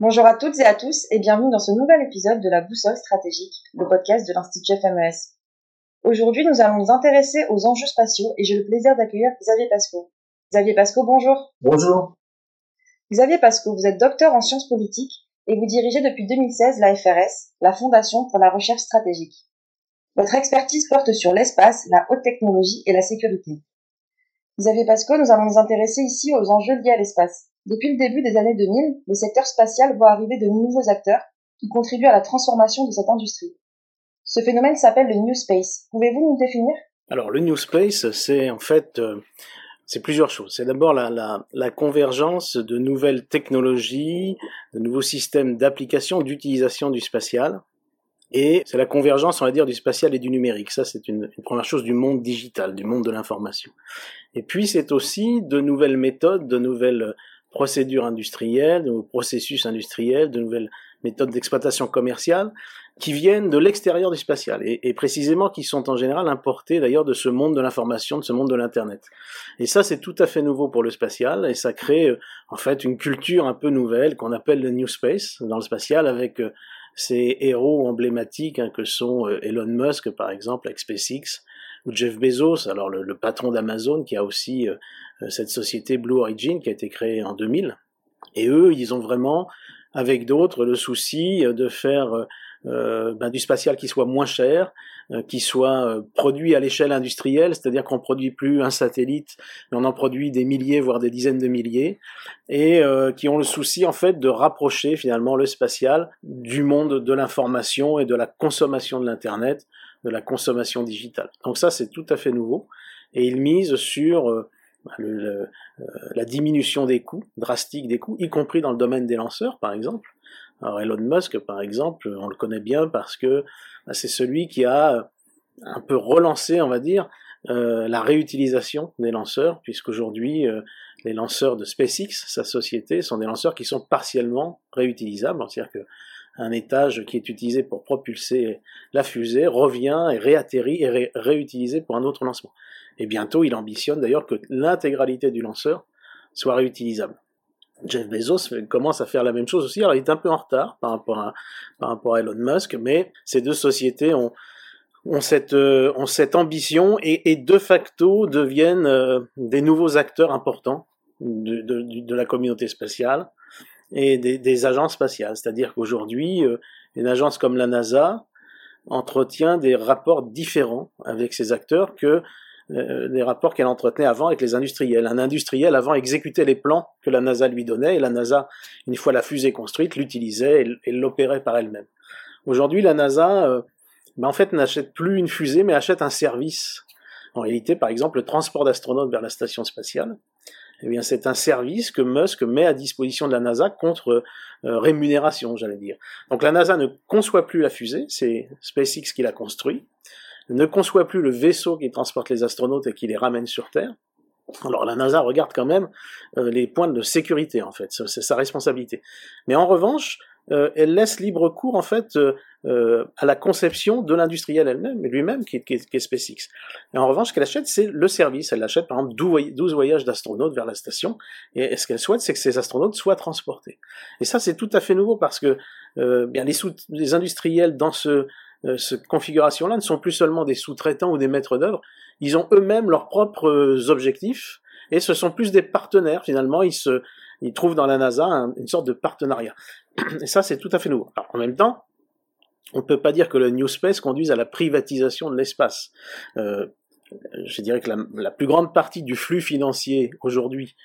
Bonjour à toutes et à tous et bienvenue dans ce nouvel épisode de la Boussole stratégique, le podcast de l'Institut FMES. Aujourd'hui, nous allons nous intéresser aux enjeux spatiaux et j'ai le plaisir d'accueillir Xavier Pasco. Xavier Pasco, bonjour. Bonjour. Xavier Pasco, vous êtes docteur en sciences politiques et vous dirigez depuis 2016 la FRS, la Fondation pour la recherche stratégique. Votre expertise porte sur l'espace, la haute technologie et la sécurité. Xavier Pasco, nous allons nous intéresser ici aux enjeux liés à l'espace. Depuis le début des années 2000, le secteur spatial voit arriver de nouveaux acteurs qui contribuent à la transformation de cette industrie. Ce phénomène s'appelle le New Space. Pouvez-vous nous définir? Alors, le New Space, c'est en fait euh, c'est plusieurs choses. C'est d'abord la, la, convergence de nouvelles technologies, de nouveaux systèmes d'application, d'utilisation du spatial. Et c'est la convergence, on va dire, du spatial et du numérique. Ça, c'est une, première chose du monde digital, du monde de l'information. Et puis, c'est aussi de nouvelles méthodes, de nouvelles procédures industrielles, de processus industriels, de nouvelles méthodes d'exploitation commerciale qui viennent de l'extérieur du spatial et, précisément qui sont en général importées d'ailleurs de ce monde de l'information, de ce monde de l'internet. Et ça c'est tout à fait nouveau pour le spatial et ça crée en fait une culture un peu nouvelle qu'on appelle le new space dans le spatial avec euh, ces héros emblématiques hein, que sont euh, Elon Musk par exemple avec SpaceX ou Jeff Bezos, alors le, patron d'Amazon qui a aussi euh, cette société Blue Origin qui a été créée en 2000. Et eux, ils ont vraiment, avec d'autres, le souci de faire euh, ben, du spatial qui soit moins cher, euh, qui soit euh, produit à l'échelle industrielle, c'est-à-dire qu'on produit plus un satellite, mais on en produit des milliers, voire des dizaines de milliers, et euh, qui ont le souci en fait de rapprocher finalement le spatial du monde de l'information et de la consommation de l'internet, de la consommation digitale. Donc ça c'est tout à fait nouveau, et ils misent sur euh, le, le, la diminution des coûts, drastique des coûts, y compris dans le domaine des lanceurs par exemple. Alors Elon Musk, par exemple, on le connaît bien parce que bah, c'est celui qui a un peu relancé, on va dire, euh, la réutilisation des lanceurs, puisqu'aujourd'hui, euh, les lanceurs de SpaceX, sa société, sont des lanceurs qui sont partiellement réutilisables, c'est-à-dire que un étage qui est utilisé pour propulser la fusée revient et réatterrit et ré réutilisé pour un autre lancement. Et bientôt, il ambitionne d'ailleurs que l'intégralité du lanceur soit réutilisable. Jeff Bezos commence à faire la même chose aussi. Alors il est un peu en retard par rapport à, par rapport à Elon Musk, mais ces deux sociétés ont, ont, cette, euh, ont cette ambition et, de facto deviennent euh, des nouveaux acteurs importants de, de, la communauté spatiale et des, des agences spatiales. C'est-à-dire qu'aujourd'hui, euh, une agence comme la NASA entretient des rapports différents avec ces acteurs que euh, des rapports qu'elle entretenait avant avec les industriels. Un industriel avant exécutait les plans que la NASA lui donnait et la NASA, une fois la fusée construite, l'utilisait et, l'opérait par elle-même. Aujourd'hui, la NASA, euh, ben en fait, n'achète plus une fusée, mais achète un service. En réalité, par exemple, le transport d'astronautes vers la station spatiale, eh bien, c'est un service que Musk met à disposition de la NASA contre euh, rémunération, j'allais dire. Donc, la NASA ne conçoit plus la fusée, c'est SpaceX qui l'a construit ne conçoit plus le vaisseau qui transporte les astronautes et qui les ramène sur Terre. Alors la NASA regarde quand même euh, les points de sécurité en fait, c'est sa responsabilité. Mais en revanche, euh, elle laisse libre cours en fait euh, euh à la conception de l'industriel elle-même, lui-même qui, qui, qui, est SpaceX. Et en revanche, ce qu'elle achète, c'est le service. Elle achète par exemple 12 voyages d'astronautes vers la station, et ce qu'elle souhaite, c'est que ces astronautes soient transportés. Et ça, c'est tout à fait nouveau parce que euh, bien les, les industriels dans ce cette configuration-là ne sont plus seulement des sous-traitants ou des maîtres d'œuvre, ils ont eux-mêmes leurs propres euh, objectifs, et ce sont plus des partenaires finalement, ils se, ils trouvent dans la NASA une sorte de partenariat. Et ça, c'est tout à fait nouveau. Alors, en même temps, on ne peut pas dire que le New Space conduise à la privatisation de l'espace. Euh, je dirais que la, plus grande partie du flux financier aujourd'hui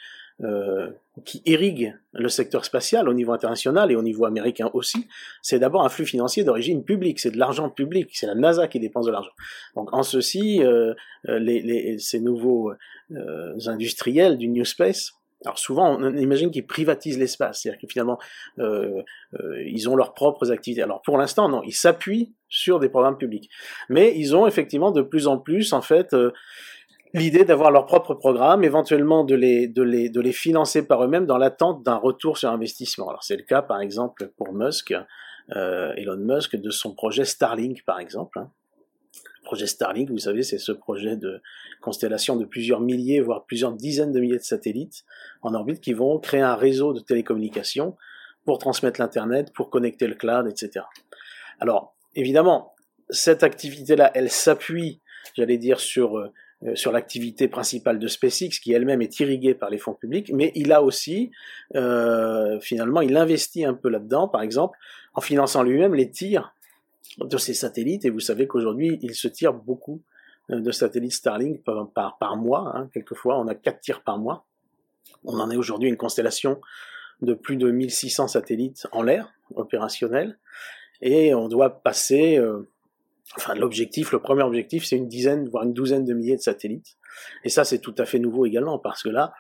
euh, qui irrigue le secteur spatial au niveau international et au niveau américain aussi, c'est d'abord un flux financier d'origine publique, c'est de l'argent public, c'est la NASA qui dépense de l'argent. Donc en ceci, euh, euh les, les, ces nouveaux euh, industriels du New Space, alors souvent on imagine qu'ils privatisent l'espace, c'est-à-dire que finalement euh, ils ont leurs propres activités. Alors pour l'instant non, ils s'appuient sur des programmes publics, mais ils ont effectivement de plus en plus en fait l'idée d'avoir leur propre programme, éventuellement de les, de les, de les financer par eux-mêmes dans l'attente d'un retour sur investissement. Alors c'est le cas par exemple pour Musk, euh, Elon Musk, de son projet Starlink par exemple. Hein. Le projet Starlink, vous savez, c'est ce projet de constellation de plusieurs milliers, voire plusieurs dizaines de milliers de satellites en orbite qui vont créer un réseau de télécommunications pour transmettre l'Internet, pour connecter le cloud, etc. Alors, évidemment, cette activité-là, elle s'appuie, j'allais dire, sur, euh, sur l'activité principale de SpaceX, qui elle-même est irriguée par les fonds publics, mais il a aussi, euh, finalement, il investit un peu là-dedans, par exemple, en finançant lui-même les tirs de ses satellites, et vous savez qu'aujourd'hui, il se tire beaucoup euh, de satellites Starlink par, mois, hein, quelquefois, on a quatre tirs par mois. On en est aujourd'hui une constellation de plus de 1600 satellites en l'air, opérationnels, et on doit passer, euh, enfin l'objectif, le premier objectif, c'est une dizaine, voire une douzaine de milliers de satellites. Et ça, c'est tout à fait nouveau également, parce que là,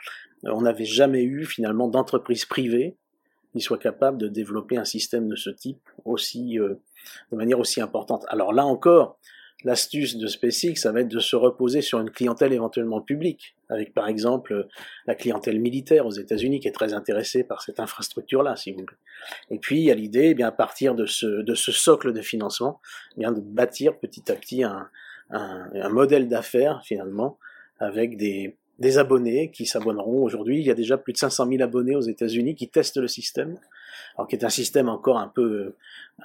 on n'avait jamais eu finalement d'entreprise privée qui soit capable de développer un système de ce type aussi, euh, de manière aussi importante. Alors là encore, L'astuce de SpaceX, ça va être de se reposer sur une clientèle éventuellement publique, avec par exemple la clientèle militaire aux États-Unis qui est très intéressée par cette infrastructure-là, si vous voulez. Et puis il y a l'idée, eh bien à partir de ce, socle de financement, eh bien de bâtir petit à petit un modèle d'affaires finalement avec des, des abonnés qui s'abonneront aujourd'hui. Il y a déjà plus de 500 000 abonnés aux États-Unis qui testent le système, qui est un système encore un peu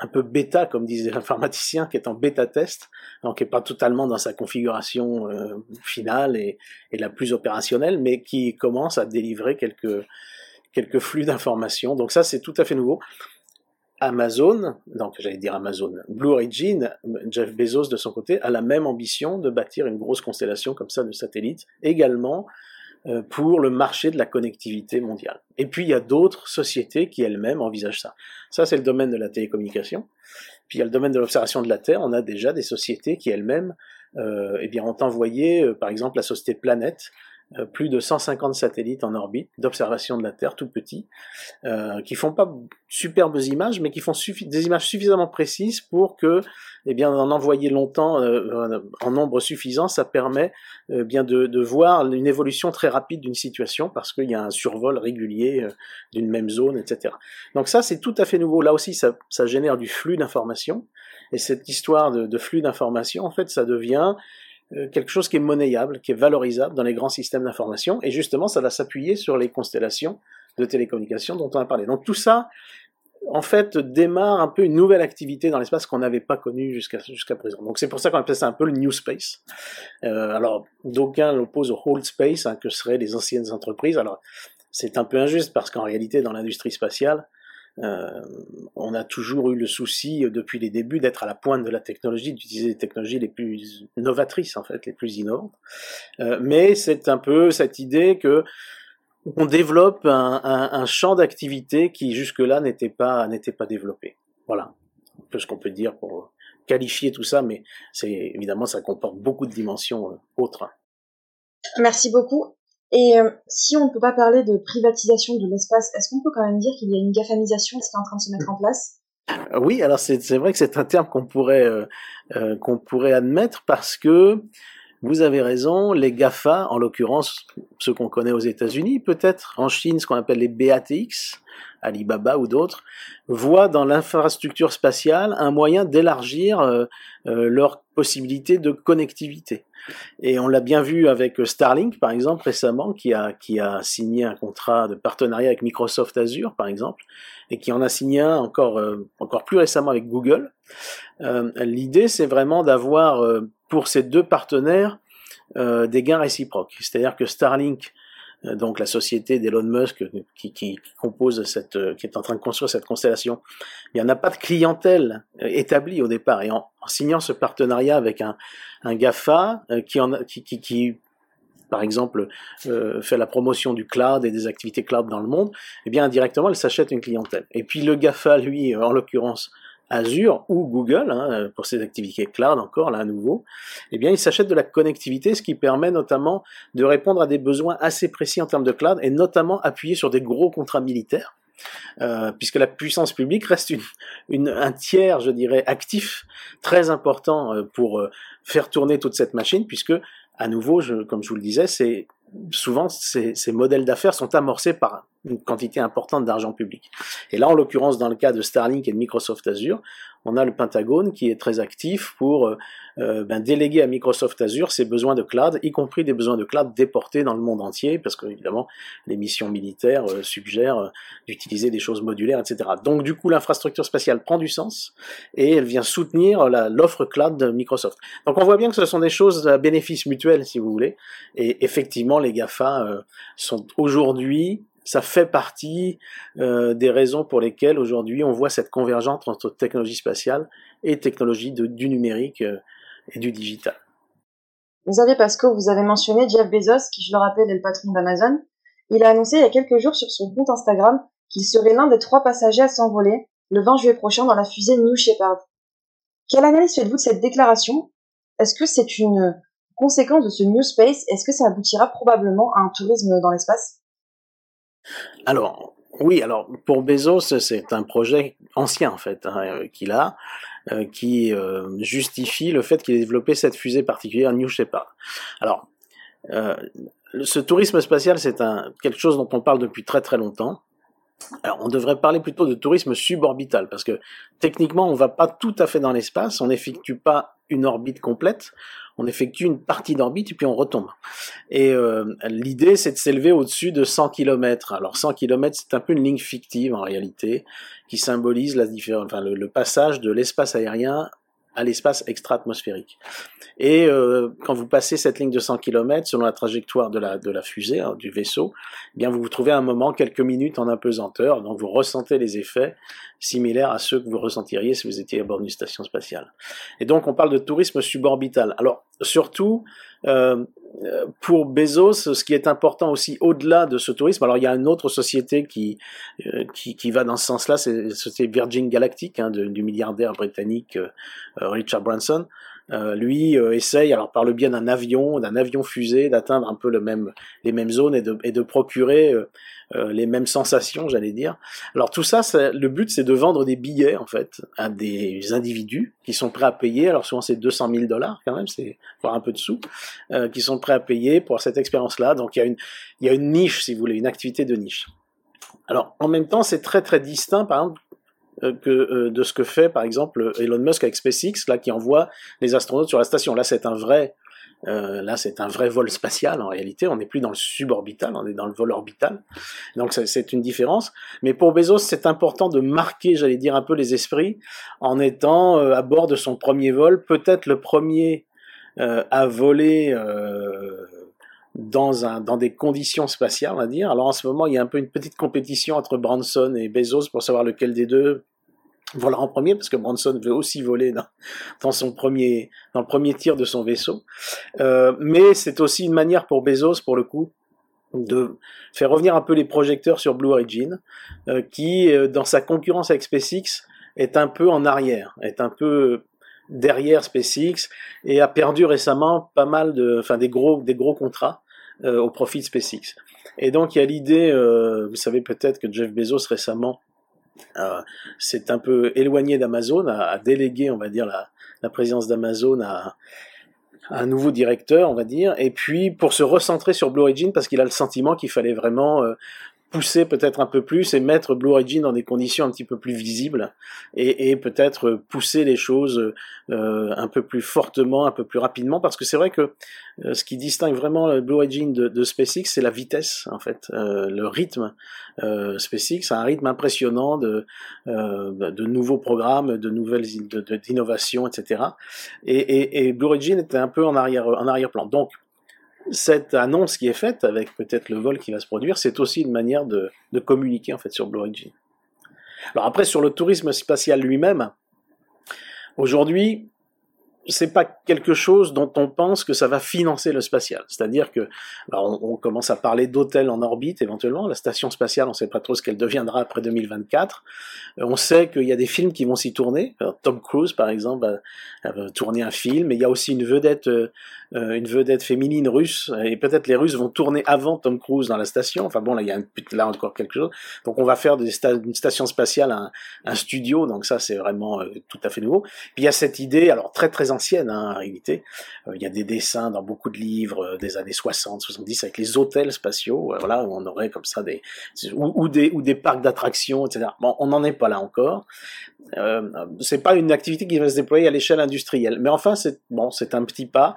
un peu bêta, comme disait l'informaticien, qui est en bêta test, donc qui n'est pas totalement dans sa configuration euh, finale et, et, la plus opérationnelle, mais qui commence à délivrer quelques quelques flux d'informations. Donc ça, c'est tout à fait nouveau. Amazon, donc j'allais dire Amazon, Blue Origin, Jeff Bezos de son côté, a la même ambition de bâtir une grosse constellation comme ça de satellites, également pour le marché de la connectivité mondiale. Et puis il y a d'autres sociétés qui elles-mêmes envisagent ça. Ça c'est le domaine de la télécommunication. Puis il y a le domaine de l'observation de la Terre. On a déjà des sociétés qui elles-mêmes euh, eh bien, ont envoyé, euh, par exemple, la société Planète, euh, plus de 150 satellites en orbite d'observation de la Terre, tout petits, euh, qui font pas superbes images, mais qui font des images suffisamment précises pour que, eh bien, en envoyer longtemps euh, en nombre suffisant, ça permet eh bien de, de, voir une évolution très rapide d'une situation parce qu'il y a un survol régulier d'une même zone, etc. Donc ça, c'est tout à fait nouveau. Là aussi, ça, ça génère du flux d'informations. Et cette histoire de, de flux d'informations, en fait, ça devient euh, quelque chose qui est monnayable, qui est valorisable dans les grands systèmes d'information, et justement, ça va s'appuyer sur les constellations de télécommunications dont on a parlé. Donc tout ça, en fait, démarre un peu une nouvelle activité dans l'espace qu'on n'avait pas connue jusqu'à jusqu'à présent. Donc c'est pour ça qu'on appelle ça un peu le New Space. Euh, alors, d'aucuns l'opposent au Old Space, hein, que seraient les anciennes entreprises. Alors, c'est un peu injuste parce qu'en réalité, dans l'industrie spatiale, euh, on a toujours eu le souci euh, depuis les débuts d'être à la pointe de la technologie, d'utiliser les technologies les plus novatrices en fait, les plus innovantes. Euh, mais c'est un peu cette idée que on développe un, champ d'activité qui jusque-là n'était pas n'était pas développé. Voilà, un peu ce qu'on peut dire pour qualifier tout ça, mais c'est évidemment ça comporte beaucoup de dimensions autres. Merci beaucoup. Et euh, si on ne peut pas parler de privatisation de l'espace, est-ce qu'on peut quand même dire qu'il y a une GAFAmisation qui est en train de se mettre en place? Euh, Oui, alors c'est vrai que c'est un terme qu'on pourrait, euh, qu'on pourrait admettre parce que vous avez raison, les GAFA, en l'occurrence ceux qu'on connaît aux États-Unis, peut-être en Chine ce qu'on appelle les BATX, Alibaba ou d'autres, voient dans l'infrastructure spatiale un moyen d'élargir leurs possibilités de connectivité. Et on l'a bien vu avec Starlink, par exemple, récemment, qui a, qui a signé un contrat de partenariat avec Microsoft Azure, par exemple, et qui en a signé un encore, euh, encore plus récemment avec Google. L'idée, c'est vraiment d'avoir pour ces deux partenaires euh, des gains réciproques. C'est-à-dire que Starlink, euh, donc la société d'Elon Musk qui, qui, compose cette, euh, qui est en train de construire cette constellation, il n'y en a pas de clientèle établie au départ. Et en, signant ce partenariat avec un, un GAFA qui, en, qui, qui, qui par exemple, fait la promotion du cloud et des activités cloud dans le monde, eh bien indirectement, elle s'achète une clientèle. Et puis le GAFA, lui, en l'occurrence, Azure ou Google, hein, pour ses activités cloud encore, là à nouveau, eh bien, ils s'achètent de la connectivité, ce qui permet notamment de répondre à des besoins assez précis en termes de cloud, et notamment appuyer sur des gros contrats militaires. Euh, puisque la puissance publique reste un tiers, je dirais, actif, très important euh, pour euh, faire tourner toute cette machine, puisque, à nouveau, comme je vous le disais, souvent ces modèles d'affaires sont amorcés par une quantité importante d'argent public. Et là, en l'occurrence, dans le cas de Starlink et de Microsoft Azure, on a le Pentagone qui est très actif pour euh, euh, ben, déléguer à Microsoft Azure ses besoins de cloud, y compris des besoins de cloud déportés dans le monde entier, parce que évidemment les missions militaires euh, suggèrent d'utiliser des choses modulaires, etc. Donc du coup l'infrastructure spatiale prend du sens et elle vient soutenir l'offre cloud de Microsoft. Donc on voit bien que ce sont des choses à bénéfice mutuel, si vous voulez, et effectivement les GAFA sont aujourd'hui ça fait partie euh, des raisons pour lesquelles aujourd'hui on voit cette convergence entre technologie spatiale et technologie du numérique euh, et du digital. Vous savez, Pasco, vous avez mentionné Jeff Bezos, qui, je le rappelle, est le patron d'Amazon. Il a annoncé il y a quelques jours sur son compte Instagram qu'il serait l'un des trois passagers à s'envoler le 20 juillet prochain dans la fusée New Shepard. Quelle analyse faites-vous de cette déclaration? Est-ce que c'est une conséquence de ce New Space? Est-ce que ça aboutira probablement à un tourisme dans l'espace? Alors, oui, alors pour Bezos, c'est un projet ancien en fait hein, euh, qu'il a, euh, qui euh, justifie le fait qu'il ait développé cette fusée particulière New Shepard. Alors, ce tourisme spatial, c'est quelque chose dont on parle depuis très très longtemps. Alors, on devrait parler plutôt de tourisme suborbital, parce que techniquement, on ne va pas tout à fait dans l'espace, on n'effectue pas une orbite complète, on effectue une partie d'orbite et puis on retombe. Et euh, l'idée, c'est de s'élever au-dessus de 100 km. Alors 100 km, c'est un peu une ligne fictive en réalité, qui symbolise la enfin, le passage de l'espace aérien à l'espace extra-atmosphérique. Et euh, quand vous passez cette ligne de 100 km, selon la trajectoire de la, de la fusée, hein, du vaisseau, eh bien vous vous trouvez à un moment quelques minutes en apesanteur, donc vous ressentez les effets similaires à ceux que vous ressentiriez si vous étiez à bord d'une station spatiale. Et donc on parle de tourisme suborbital. Alors surtout, euh, pour Bezos, ce qui est important aussi au-delà de ce tourisme, alors il y a une autre société qui, euh, qui, va dans ce sens-là, c'est Virgin Galactic, hein, du milliardaire britannique euh, Richard Branson. Euh, lui euh, essaye, alors par le biais d'un avion, d'un avion fusée, d'atteindre un peu les mêmes zones et de, et de procurer euh, les mêmes sensations, j'allais dire. Alors tout ça, le but, c'est de vendre des billets en fait à des individus qui sont prêts à payer. Alors souvent c'est 200 000 dollars quand même, c'est voire un peu de sous, qui sont prêts à payer pour cette expérience-là. Donc il y a une, y a une niche, si vous voulez, une activité de niche. Alors en même temps, c'est très très distinct, par exemple, euh, que euh, de ce que fait par exemple Elon Musk avec SpaceX, là qui envoie les astronautes sur la station. Là, c'est un vrai, euh, là, c'est un vrai vol spatial en réalité. On n'est plus dans le suborbital, on est dans le vol orbital. Donc c'est une différence. Mais pour Bezos, c'est important de marquer, j'allais dire, un peu les esprits en étant à bord de son premier vol, peut-être le premier à voler. dans, un, dans des conditions spatiales, on va dire. Alors en ce moment, il y a un peu une petite compétition entre Branson et Bezos pour savoir lequel des deux voilà en premier parce que Branson veut aussi voler dans, son premier dans le premier tir de son vaisseau. Euh, mais c'est aussi une manière pour Bezos pour le coup de faire revenir un peu les projecteurs sur Blue Origin euh, qui euh, dans sa concurrence avec SpaceX est un peu en arrière est un peu derrière SpaceX et a perdu récemment pas mal de enfin des gros des gros contrats au profit de SpaceX. Et donc il y a l'idée vous savez peut-être que Jeff Bezos récemment euh, c'est un peu éloigné d'Amazon, a, délégué, on va dire, la, la présidence d'Amazon à, un nouveau directeur, on va dire, et puis pour se recentrer sur Blue Origin, parce qu'il a le sentiment qu'il fallait vraiment euh, pousser peut-être un peu plus et mettre Blue Origin dans des conditions un petit peu plus visibles et, et peut-être pousser les choses euh, un peu plus fortement, un peu plus rapidement parce que c'est vrai que euh, ce qui distingue vraiment Blue Origin de, de SpaceX c'est la vitesse en fait, euh, le rythme. Euh, SpaceX a un rythme impressionnant de, euh, de nouveaux programmes, de nouvelles d'innovations, etc. Et, et, et Blue Origin était un peu en arrière en arrière-plan. Donc cette annonce qui est faite, avec peut-être le vol qui va se produire, c'est aussi une manière de, communiquer en fait sur Blue Origin. Alors après, sur le tourisme spatial lui-même, aujourd'hui, c'est pas quelque chose dont on pense que ça va financer le spatial. C'est-à-dire que, on, commence à parler d'hôtels en orbite éventuellement. La station spatiale, on sait pas trop ce qu'elle deviendra après 2024. Euh, on sait qu'il y a des films qui vont s'y tourner. Tom Cruise, par exemple, va, tourner un film. Et il y a aussi une vedette, euh, une vedette féminine russe. Et peut-être les Russes vont tourner avant Tom Cruise dans la station. Enfin bon, là, il y a là encore quelque chose. Donc on va faire des une station spatiale un, un studio. Donc ça, c'est vraiment euh, tout à fait nouveau. Puis il y a cette idée, alors très très ancienne hein, en réalité. Euh, il y a des dessins dans beaucoup de livres des années 60, 70 avec les hôtels spatiaux, voilà, où on aurait comme ça des ou, des ou des parcs d'attractions, etc. Bon, on n'en est pas là encore. Euh, c'est pas une activité qui va se déployer à l'échelle industrielle, mais enfin c'est bon, c'est un petit pas.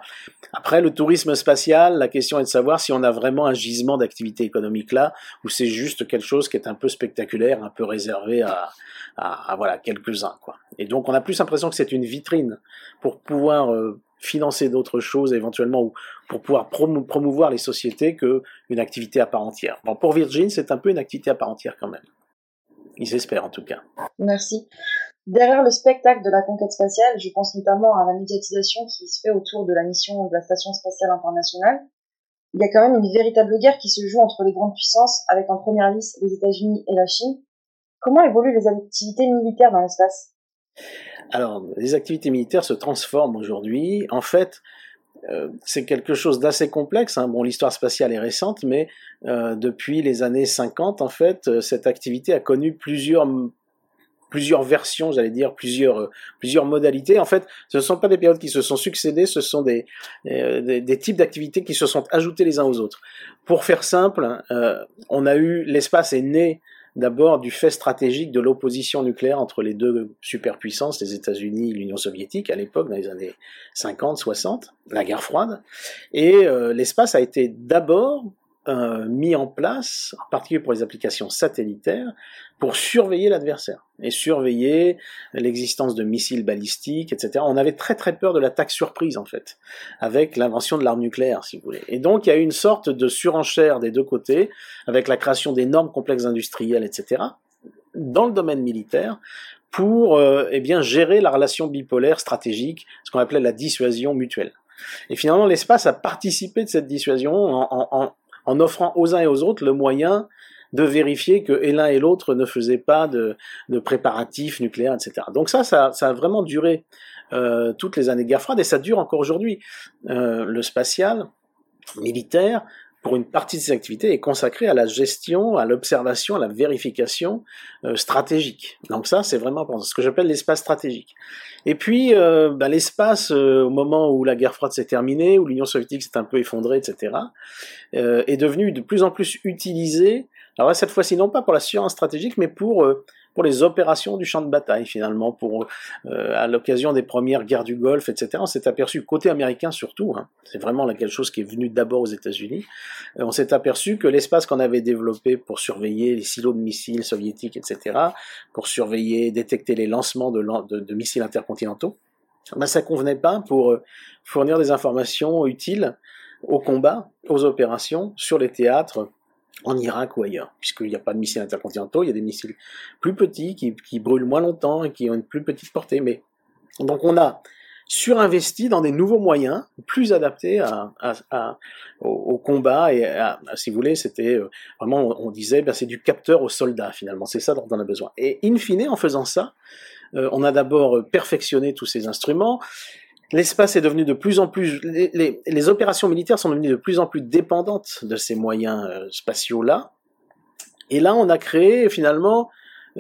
Après le tourisme spatial, la question est de savoir si on a vraiment un gisement d'activité économique là, ou c'est juste quelque chose qui est un peu spectaculaire, un peu réservé à, voilà quelques-uns quoi. Et donc on a plus l'impression que c'est une vitrine pour pouvoir euh, financer d'autres choses éventuellement ou pour pouvoir promouvoir les sociétés que une activité à part entière. Bon, pour Virgin, c'est un peu une activité à part entière quand même. Ils espèrent en tout cas. Merci. Derrière le spectacle de la conquête spatiale, je pense notamment à la médiatisation qui se fait autour de la mission de la Station spatiale internationale. Il y a quand même une véritable guerre qui se joue entre les grandes puissances, avec en première liste les États-Unis et la Chine. Comment évoluent les activités militaires dans l'espace? Alors, les activités militaires se transforment aujourd'hui. En fait, euh, c'est quelque chose d'assez complexe. Hein. Bon, l'histoire spatiale est récente, mais euh, depuis les années 50, en fait, euh, cette activité a connu plusieurs plusieurs versions, j'allais dire, plusieurs, plusieurs modalités. En fait, ce ne sont pas des périodes qui se sont succédées, ce sont des, des, types d'activités qui se sont ajoutés les uns aux autres. Pour faire simple, on a eu, l'espace est né D'abord du fait stratégique de l'opposition nucléaire entre les deux superpuissances, les États-Unis et l'Union soviétique, à l'époque, dans les années 50, 60, la guerre froide. Et euh, l'espace a été d'abord euh, mis en place, en particulier pour les applications satellitaires, pour surveiller l'adversaire et surveiller l'existence de missiles balistiques, etc. On avait très très peur de l'attaque surprise en fait, avec l'invention de l'arme nucléaire, si vous voulez. Et donc il y a eu une sorte de surenchère des deux côtés, avec la création d'énormes complexes industriels, etc. Dans le domaine militaire, pour euh, eh bien gérer la relation bipolaire stratégique, ce qu'on appelait la dissuasion mutuelle. Et finalement, l'espace a participé de cette dissuasion en, en, en offrant aux uns et aux autres le moyen de vérifier que l'un et l'autre ne faisaient pas de, préparatifs nucléaires, etc. Donc ça, ça, a vraiment duré euh, toutes les années de guerre froide et ça dure encore aujourd'hui. Euh, le spatial militaire, pour une partie de ses activités, est consacré à la gestion, à l'observation, à la vérification euh, stratégique. Donc ça, c'est vraiment ce que j'appelle l'espace stratégique. Et puis, euh, bah, l'espace, euh, au moment où la guerre froide s'est terminée, où l'Union soviétique s'est un peu effondrée, etc., est devenu de plus en plus utilisé alors là, cette fois-ci, non pas pour la science stratégique, mais pour, euh, pour les opérations du champ de bataille, finalement, pour, euh, à l'occasion des premières guerres du Golfe, etc. On s'est aperçu, côté américain surtout, hein, c'est vraiment quelque chose qui est venu d'abord aux États-Unis, euh, on s'est aperçu que l'espace qu'on avait développé pour surveiller les silos de missiles soviétiques, etc., pour surveiller, détecter les lancements de, de, de missiles intercontinentaux, ben, ça convenait pas pour fournir des informations utiles au combat, aux opérations, sur les théâtres en Irak ou ailleurs, puisqu'il n'y a pas de missiles intercontinentaux, il y a des missiles plus petits qui, qui, brûlent moins longtemps et qui ont une plus petite portée. Mais donc on a surinvesti dans des nouveaux moyens plus adaptés au, combat et si vous voulez, c'était euh, vraiment on, disait ben, c'est du capteur au soldat finalement, c'est ça dont on a besoin. Et in fine, en faisant ça, euh, on a d'abord perfectionné tous ces instruments l'espace est devenu de plus en plus, les, opérations militaires sont devenues de plus en plus dépendantes de ces moyens euh, spatiaux-là. Et là, on a créé finalement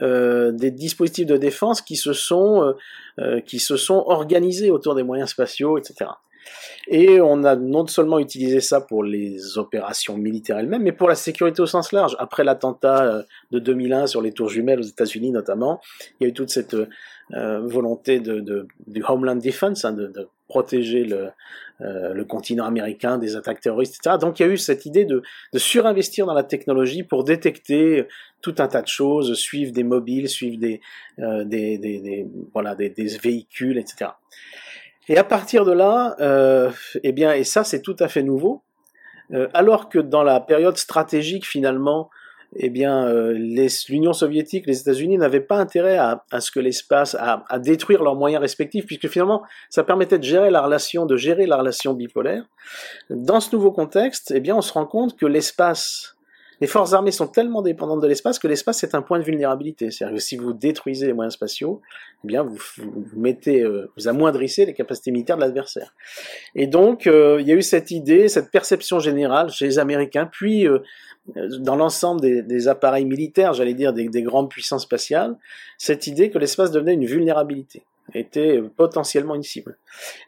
euh, des dispositifs de défense qui se sont euh, qui se sont organisés autour des moyens spatiaux, etc. Et on a non seulement utilisé ça pour les opérations militaires elles-mêmes, mais pour la sécurité au sens large. Après l'attentat de 2001 sur les tours jumelles aux États-Unis notamment, il y a eu toute cette euh, volonté de, de, du Homeland Defense, hein, de, protéger le, euh, continent américain des attaques terroristes, etc. Donc il y a eu cette idée de, surinvestir dans la technologie pour détecter tout un tas de choses, suivre des mobiles, suivre des, euh, voilà, des, véhicules, etc. Et à partir de là, euh, eh bien, et ça c'est tout à fait nouveau, euh, alors que dans la période stratégique finalement eh bien, euh, l'Union soviétique, les États-Unis n'avaient pas intérêt à, ce que l'espace, à, à, détruire leurs moyens respectifs, puisque finalement, ça permettait de gérer la relation, de gérer la relation bipolaire. Dans ce nouveau contexte, eh bien, on se rend compte que l'espace, les forces armées sont tellement dépendantes de l'espace que l'espace est un point de vulnérabilité. C'est-à-dire que si vous détruisez les moyens spatiaux, eh bien, vous, mettez, euh, vous amoindrissez les capacités militaires de l'adversaire. Et donc, euh, il y a eu cette idée, cette perception générale chez les Américains, puis dans l'ensemble des, appareils militaires, j'allais dire des, grandes puissances spatiales, cette idée que l'espace devenait une vulnérabilité. était potentiellement une cible.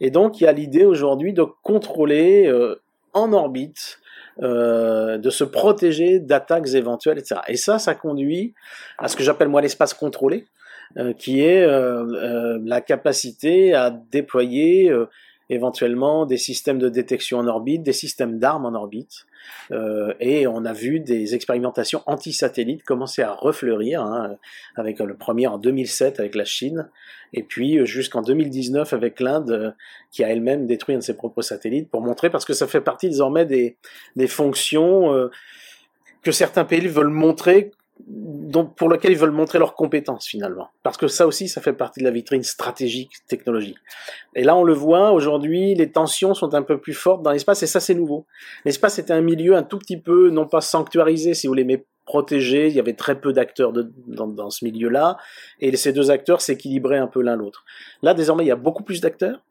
Et donc il y a l'idée aujourd'hui de contrôler en orbite euh, de se protéger d'attaques éventuelles, etc. Et ça, ça conduit à ce que j'appelle moi l'espace contrôlé, euh, qui est euh, la capacité à déployer éventuellement des systèmes de détection en orbite, des systèmes d'armes en orbite. Euh, et on a vu des expérimentations anti-satellites commencer à refleurir, hein, avec le premier en 2007 avec la Chine, et puis jusqu'en 2019 avec l'Inde, euh, qui a elle-même détruit un de ses propres satellites, pour montrer, parce que ça fait partie désormais des, des fonctions euh, que certains pays veulent montrer donc pour lequel ils veulent montrer leurs compétences finalement. Parce que ça aussi, ça fait partie de la vitrine stratégique technologie. Et là, on le voit, aujourd'hui, les tensions sont un peu plus fortes dans l'espace, et ça, c'est nouveau. L'espace était un milieu un tout petit peu, non pas sanctuarisé, si vous voulez, mais protégé. Il y avait très peu d'acteurs dans, dans ce milieu-là, et ces deux acteurs s'équilibraient un peu l'un l'autre. Là, désormais, il y a beaucoup plus d'acteurs.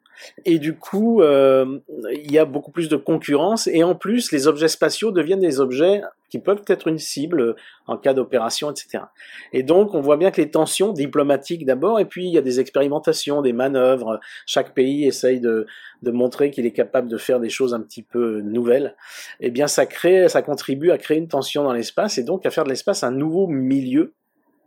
Et du coup, euh, il y a beaucoup plus de concurrence. Et en plus, les objets spatiaux deviennent des objets qui peuvent être une cible en cas d'opération, etc. Et donc, on voit bien que les tensions diplomatiques d'abord, et puis il y a des expérimentations, des manœuvres. Chaque pays essaye de, montrer qu'il est capable de faire des choses un petit peu nouvelles. Eh bien, ça crée, ça contribue à créer une tension dans l'espace et donc à faire de l'espace un nouveau milieu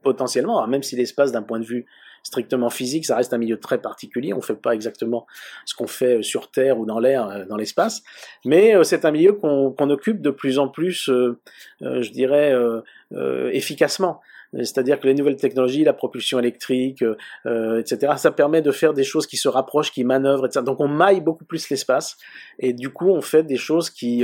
potentiellement, même si l'espace d'un point de vue strictement physique, ça reste un milieu très particulier. On ne fait pas exactement ce qu'on fait sur Terre ou dans l'air, euh, dans l'espace, mais euh, c'est un milieu qu'on occupe de plus en plus, euh, je dirais, efficacement. C'est-à-dire que les nouvelles technologies, la propulsion électrique, etc., ça permet de faire des choses qui se rapprochent, qui manœuvrent, etc. Donc on maille beaucoup plus l'espace, et du coup on fait des choses qui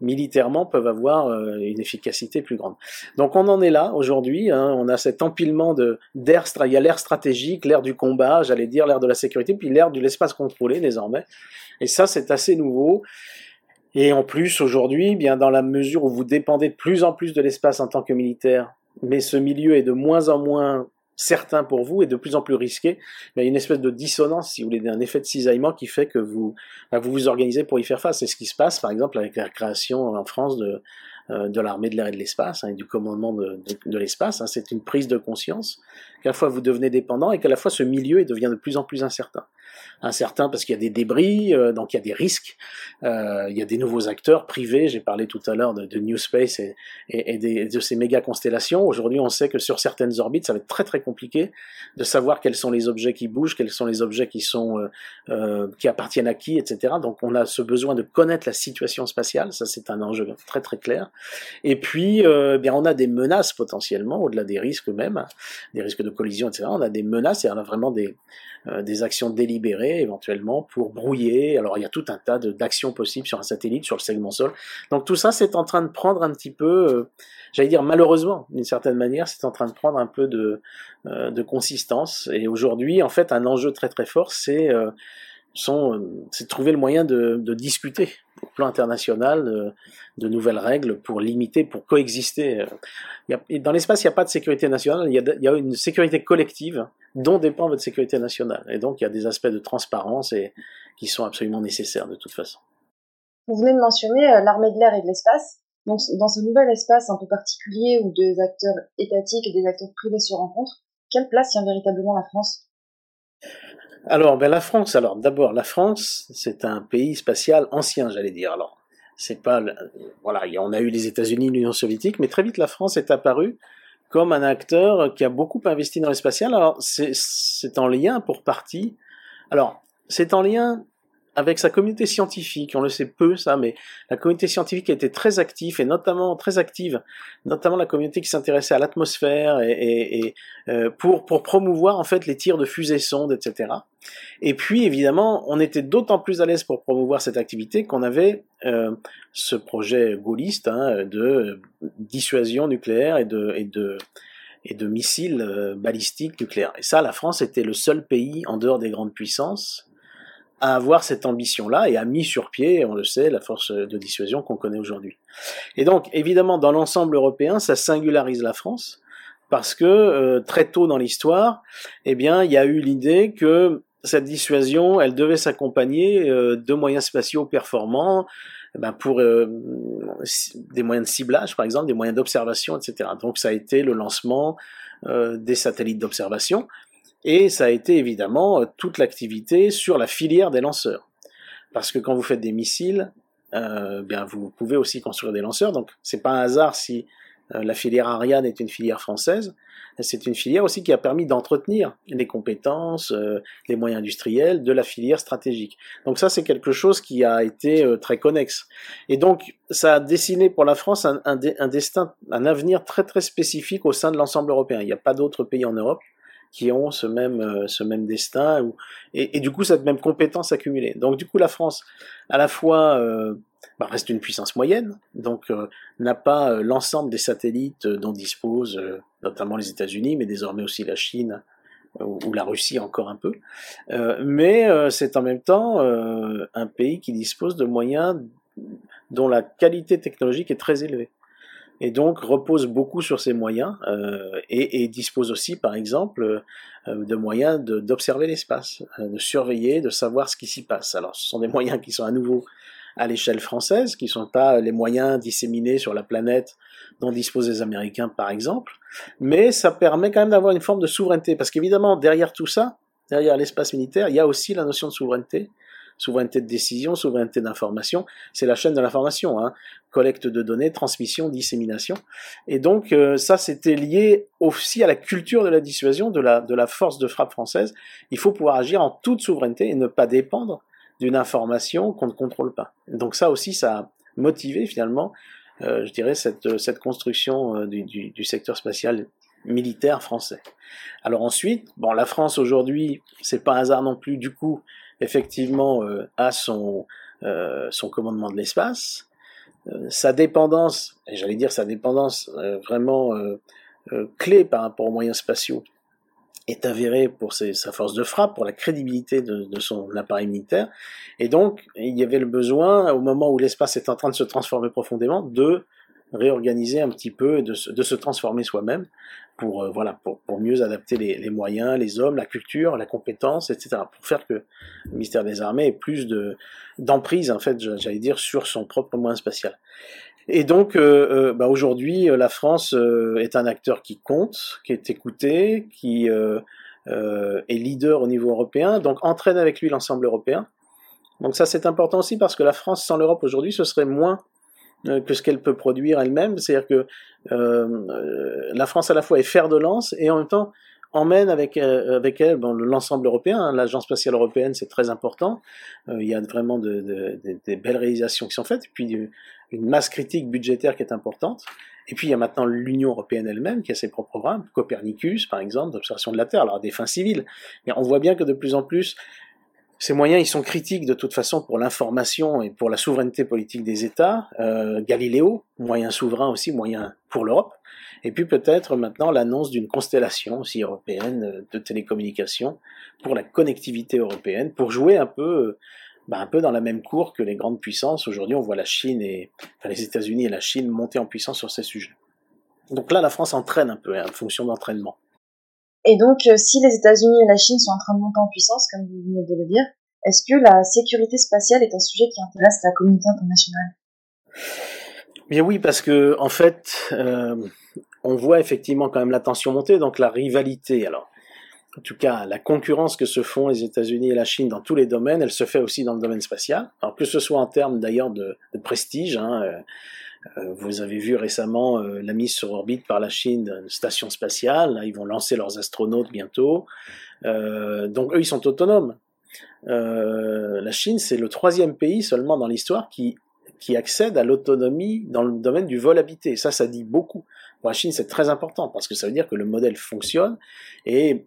militairement peuvent avoir euh, une efficacité plus grande. Donc on en est là aujourd'hui, hein, on a cet empilement de d'air, il y a l'ère stratégique, l'ère du combat, j'allais dire l'ère de la sécurité, puis l'ère de l'espace contrôlé désormais. Et ça c'est assez nouveau. Et en plus aujourd'hui, bien dans la mesure où vous dépendez de plus en plus de l'espace en tant que militaire, mais ce milieu est de moins en moins certain pour vous et de plus en plus risqué, il y a une espèce de dissonance, si vous voulez, un effet de cisaillement qui fait que vous, bah, vous organisez pour y faire face. C'est ce qui se passe, par exemple, avec la création en France de, euh, de l'armée de l'air et de l'espace, hein, et du commandement de, de, l'espace. Hein. C'est une prise de conscience qu'à la fois vous devenez dépendant et qu'à la fois ce milieu devient de plus en plus incertain incertain parce qu'il y a des débris, euh, donc il y a des risques, euh, il y a des nouveaux acteurs privés, j'ai parlé tout à l'heure de, New Space et, et, et de ces méga constellations. Aujourd'hui, on sait que sur certaines orbites, ça va être très très compliqué de savoir quels sont les objets qui bougent, quels sont les objets qui sont euh, euh qui appartiennent à qui, etc. Donc on a ce besoin de connaître la situation spatiale, ça c'est un enjeu très très clair. Et puis, euh, bien on a des menaces potentiellement, au-delà des risques même, des risques de collision, etc. On a des menaces et on a vraiment des, euh, des actions délibérées éventuellement pour brouiller. Alors il y a tout un tas d'actions possibles sur un satellite, sur le segment sol. Donc tout ça, c'est en train de prendre un petit peu, euh, j'allais dire malheureusement, d'une certaine manière, c'est en train de prendre un peu de, euh, de consistance. Et aujourd'hui, en fait, un enjeu très très fort, c'est c'est trouver le moyen de, de, discuter au plan international de, nouvelles règles pour limiter, pour coexister. dans l'espace, il n'y a pas de sécurité nationale, il y, a, une sécurité collective dont dépend votre sécurité nationale. Et donc il y a des aspects de transparence qui sont absolument nécessaires de toute façon. Vous venez de mentionner euh, l'armée de l'air et de l'espace. Donc dans ce nouvel espace un peu particulier où des acteurs étatiques et des acteurs privés se rencontrent, quelle place tient véritablement la France? Alors ben la France, alors d'abord la France, c'est un pays spatial ancien, j'allais dire. Alors c'est pas voilà, on a eu les États-Unis, l'Union soviétique, mais très vite la France est apparue comme un acteur qui a beaucoup investi dans l'espacial. Alors, c'est en lien pour partie. Alors, c'est en lien avec sa communauté scientifique, on le sait peu ça, mais la communauté scientifique a été très active et notamment très active, notamment la communauté qui s'intéressait à l'atmosphère et, et, et euh, pour pour promouvoir en fait les tirs de fusées sondes, etc. Et puis évidemment, on était d'autant plus à l'aise pour promouvoir cette activité qu'on avait euh, ce projet gaulliste hein, de dissuasion nucléaire et de et de et de missiles euh, balistiques nucléaires. Et ça, la France était le seul pays en dehors des grandes puissances à avoir cette ambition-là et a mis sur pied, on le sait, la force de dissuasion qu'on connaît aujourd'hui. Et donc, évidemment, dans l'ensemble européen, ça singularise la France parce que euh, très tôt dans l'histoire, eh bien, il y a eu l'idée que cette dissuasion, elle devait s'accompagner euh, de moyens spatiaux performants, eh ben pour euh, des moyens de ciblage, par exemple, des moyens d'observation, etc. Donc, ça a été le lancement des satellites d'observation Et ça a été évidemment toute l'activité sur la filière des lanceurs. Parce que quand vous faites des missiles, euh, bien vous pouvez aussi construire des lanceurs. Donc c'est pas un hasard si euh, la filière Ariane est une filière française. C'est une filière aussi qui a permis d'entretenir les compétences, euh, les moyens industriels de la filière stratégique. Donc ça, c'est quelque chose qui a été euh, très connexe. Et donc, ça a dessiné pour la France un, un, destin, un avenir très très spécifique au sein de l'ensemble européen. Il n'y a pas d'autres pays en Europe qui ont ce même, euh, ce même destin et, et, du coup cette même compétence accumulée. Donc du coup la France, à la fois euh, bah, reste une puissance moyenne, donc euh, n'a pas l'ensemble des satellites dont disposent notamment les États-Unis, mais désormais aussi la Chine ou, ou la Russie encore un peu. mais c'est en même temps un pays qui dispose de moyens dont la qualité technologique est très élevée et donc repose beaucoup sur ses moyens euh, et, dispose aussi, par exemple, euh, de moyens d'observer l'espace, euh, de surveiller, de savoir ce qui s'y passe. Alors, ce sont des moyens qui sont à nouveau à l'échelle française, qui ne sont pas les moyens disséminés sur la planète dont disposent les Américains, par exemple, mais ça permet quand même d'avoir une forme de souveraineté, parce qu'évidemment, derrière tout ça, derrière l'espace militaire, il y a aussi la notion de souveraineté, souveraineté de décision, souveraineté d'information, c'est la chaîne de l'information, hein. collecte de données, transmission, dissémination. Et donc euh, ça, c'était lié aussi à la culture de la dissuasion, de la, de la force de frappe française. Il faut pouvoir agir en toute souveraineté et ne pas dépendre d'une information qu'on ne contrôle pas. Donc ça aussi, ça a motivé finalement, euh, je dirais, cette, cette construction euh, du, du, du secteur spatial militaire français. Alors ensuite, bon, la France aujourd'hui, c'est pas un hasard non plus, du coup, effectivement euh, à son, euh, son commandement de l'espace. Euh, sa dépendance, et j'allais dire sa dépendance vraiment clé par rapport aux moyens spatiaux, est avérée pour sa force de frappe, pour la crédibilité de, son appareil militaire. Et donc, il y avait le besoin, au moment où l'espace est en train de se transformer profondément, de réorganiser un petit peu et de se transformer soi-même pour, euh, voilà, pour, pour, mieux adapter les, moyens, les hommes, la culture, la compétence, etc. Pour faire que le ministère des Armées ait plus de, d'emprise, en fait, j'allais dire, sur son propre moyen spatial. Et donc, euh, euh, bah aujourd'hui, la France est un acteur qui compte, qui est écouté, qui est leader au niveau européen, donc entraîne avec lui l'ensemble européen. Donc ça, c'est important aussi parce que la France sans l'Europe aujourd'hui, ce serait moins que ce qu'elle peut produire elle-même. C'est-à-dire que euh, la France à la fois est fer de lance et en même temps emmène avec, euh, avec elle bon, l'ensemble européen. Hein. L'Agence spatiale européenne, c'est très important. Euh, il y a vraiment de, de, de, des belles réalisations qui sont faites, et puis une masse critique budgétaire qui est importante. Et puis il y a maintenant l'Union européenne elle-même qui a ses propres programmes, Copernicus par exemple, d'observation de la Terre, alors des fins civiles. Mais on voit bien que de plus en plus, ces moyens, ils sont critiques de toute façon pour l'information et pour la souveraineté politique des États. Euh, Galiléo, moyen souverain aussi, moyen pour l'Europe. Et puis peut-être maintenant l'annonce d'une constellation aussi européenne de télécommunications pour la connectivité européenne, pour jouer un peu, bah, un peu dans la même cour que les grandes puissances. Aujourd'hui, on voit la Chine et les États-Unis et la Chine monter en puissance sur ces sujets. Donc là, la France entraîne un peu, hein, en fonction d'entraînement. Et donc, euh, si les États-Unis et la Chine sont en train de monter en puissance, comme vous venez de le dire, est-ce que la sécurité spatiale est un sujet qui intéresse la communauté internationale? Bien oui, parce que en fait, euh, on voit effectivement quand même la tension monter, donc la rivalité. Alors, en tout cas, la concurrence que se font les États-Unis et la Chine dans tous les domaines, elle se fait aussi dans le domaine spatial. Alors que ce soit en termes d'ailleurs de, prestige. Hein, euh, vous avez vu récemment euh, la mise sur orbite par la Chine d'une station spatiale. Là, ils vont lancer leurs astronautes bientôt. Euh, donc eux, ils sont autonomes. Euh, la Chine, c'est le troisième pays seulement dans l'histoire qui, qui accède à l'autonomie dans le domaine du vol habité. Ça, ça dit beaucoup. Pour la Chine, c'est très important parce que ça veut dire que le modèle fonctionne et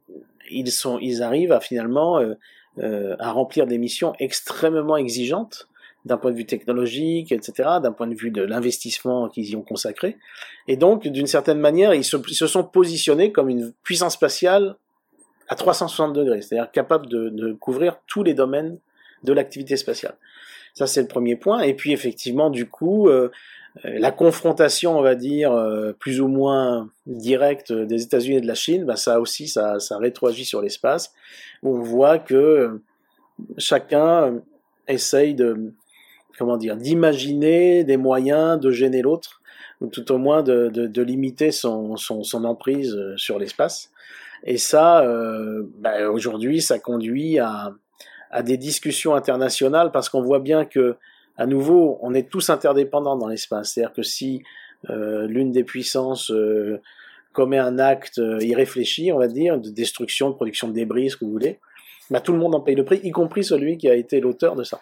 ils, sont, ils arrivent à finalement euh, euh, à remplir des missions extrêmement exigeantes d'un point de vue technologique, etc., d'un point de vue de l'investissement qu'ils y ont consacré. Et donc, d'une certaine manière, ils se, sont positionnés comme une puissance spatiale à 360 degrés, c'est-à-dire capable de, couvrir tous les domaines de l'activité spatiale. Ça, c'est le premier point. Et puis, effectivement, du coup, euh, la confrontation, on va dire, euh, plus ou moins directe des États-Unis et de la Chine, bah, ça aussi, ça, ça rétroagit sur l'espace, on voit que chacun essaye de, comment dire, d'imaginer des moyens de gêner l'autre, ou tout au moins de, de, de limiter son, son, son, emprise euh, sur l'espace. Et ça, bah, aujourd'hui, ça conduit à, à des discussions internationales parce qu'on voit bien que, à nouveau, on est tous interdépendants dans l'espace. C'est-à-dire que si l'une des puissances commet un acte irréfléchi, on va dire, de destruction, de production de débris, ce que vous voulez, bah, tout le monde en paye le prix, y compris celui qui a été l'auteur de ça.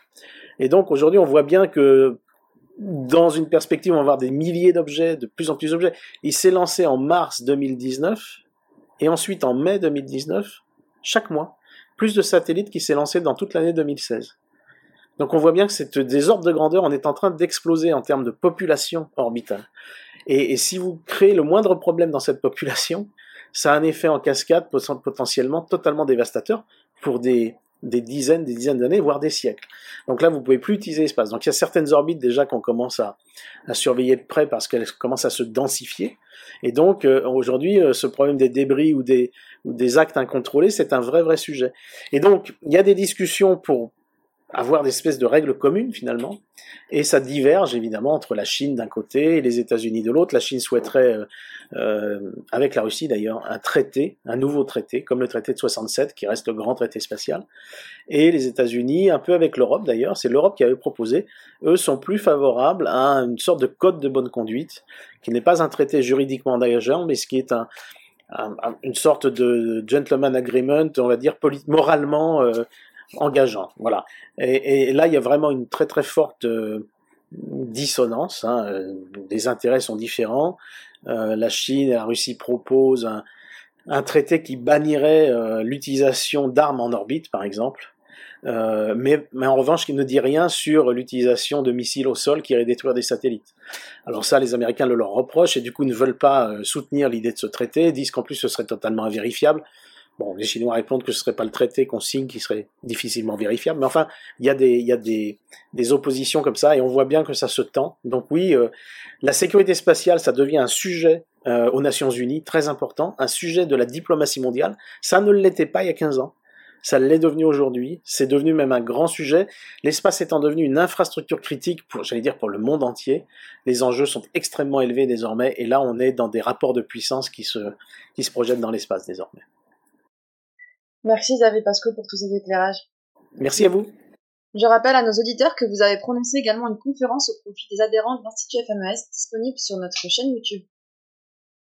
Et donc aujourd'hui, on voit bien que dans une perspective, on va avoir des milliers d'objets, de plus en plus d'objets. Il s'est lancé en mars 2019 et ensuite en mai 2019, chaque mois, plus de satellites qui s'est lancé dans toute l'année 2016. Donc on voit bien que c'est des ordres de grandeur, on est en train d'exploser en termes de population orbitale. Et, et, si vous créez le moindre problème dans cette population, ça a un effet en cascade potentiellement totalement dévastateur pour des, des dizaines, des dizaines d'années, voire des siècles. Donc là, vous pouvez plus utiliser l'espace. Donc il y a certaines orbites déjà qu'on commence à, surveiller de près parce qu'elles commencent à se densifier. Et donc euh, aujourd'hui, euh, ce problème des débris ou des actes incontrôlés, c'est un vrai, vrai sujet. Et donc, il y a des discussions pour avoir des espèces de règles communes finalement, et ça diverge évidemment entre la Chine d'un côté et les États-Unis de l'autre. La Chine souhaiterait, euh, euh, avec la Russie d'ailleurs, un traité, un nouveau traité, comme le traité de 67, qui reste le grand traité spatial, et les États-Unis, un peu avec l'Europe d'ailleurs, c'est l'Europe qui avait proposé, eux sont plus favorables à une sorte de code de bonne conduite, qui n'est pas un traité juridiquement engageant, mais ce qui est un, une sorte de gentleman agreement, on va dire moralement euh, engageant. Voilà. Et, là, il y a vraiment une très très forte euh, dissonance. Hein, euh, les intérêts sont différents. Euh, la Chine et la Russie proposent un, traité qui bannirait l'utilisation d'armes en orbite, par exemple. mais, mais, en revanche, qui ne dit rien sur l'utilisation de missiles au sol qui iraient détruire des satellites. Alors ça, les Américains le leur reprochent et du coup ne veulent pas soutenir l'idée de ce traité, disent qu'en plus ce serait totalement invérifiable. Bon, les Chinois répondent que ce serait pas le traité qu'on signe qui serait difficilement vérifiable, mais enfin, il y a des, y a des, des oppositions comme ça et on voit bien que ça se tend. Donc oui, euh, la sécurité spatiale, ça devient un sujet euh, aux Nations Unies très important, un sujet de la diplomatie mondiale. Ça ne l'était pas il y a 15 ans. Ça l'est devenu aujourd'hui. C'est devenu même un grand sujet. L'espace étant devenu une infrastructure critique pour, j'allais dire, pour le monde entier. Les enjeux sont extrêmement élevés désormais. Et là, on est dans des rapports de puissance qui se, qui se projettent dans l'espace désormais. Merci Xavier Pasco pour tous ces éclairages. Merci à vous. Je rappelle à nos auditeurs que vous avez prononcé également une conférence au profit des adhérents de l'Institut FMES disponible sur notre chaîne YouTube.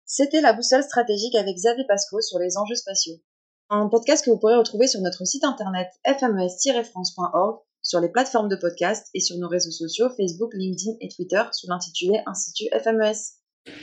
C'était la boussole stratégique avec Xavier Pasco sur les enjeux spatiaux. Un podcast que vous pourrez retrouver sur notre site internet fmes-france.org, sur les plateformes de podcast et sur nos réseaux sociaux Facebook, LinkedIn et Twitter sous l'intitulé Institut FMES.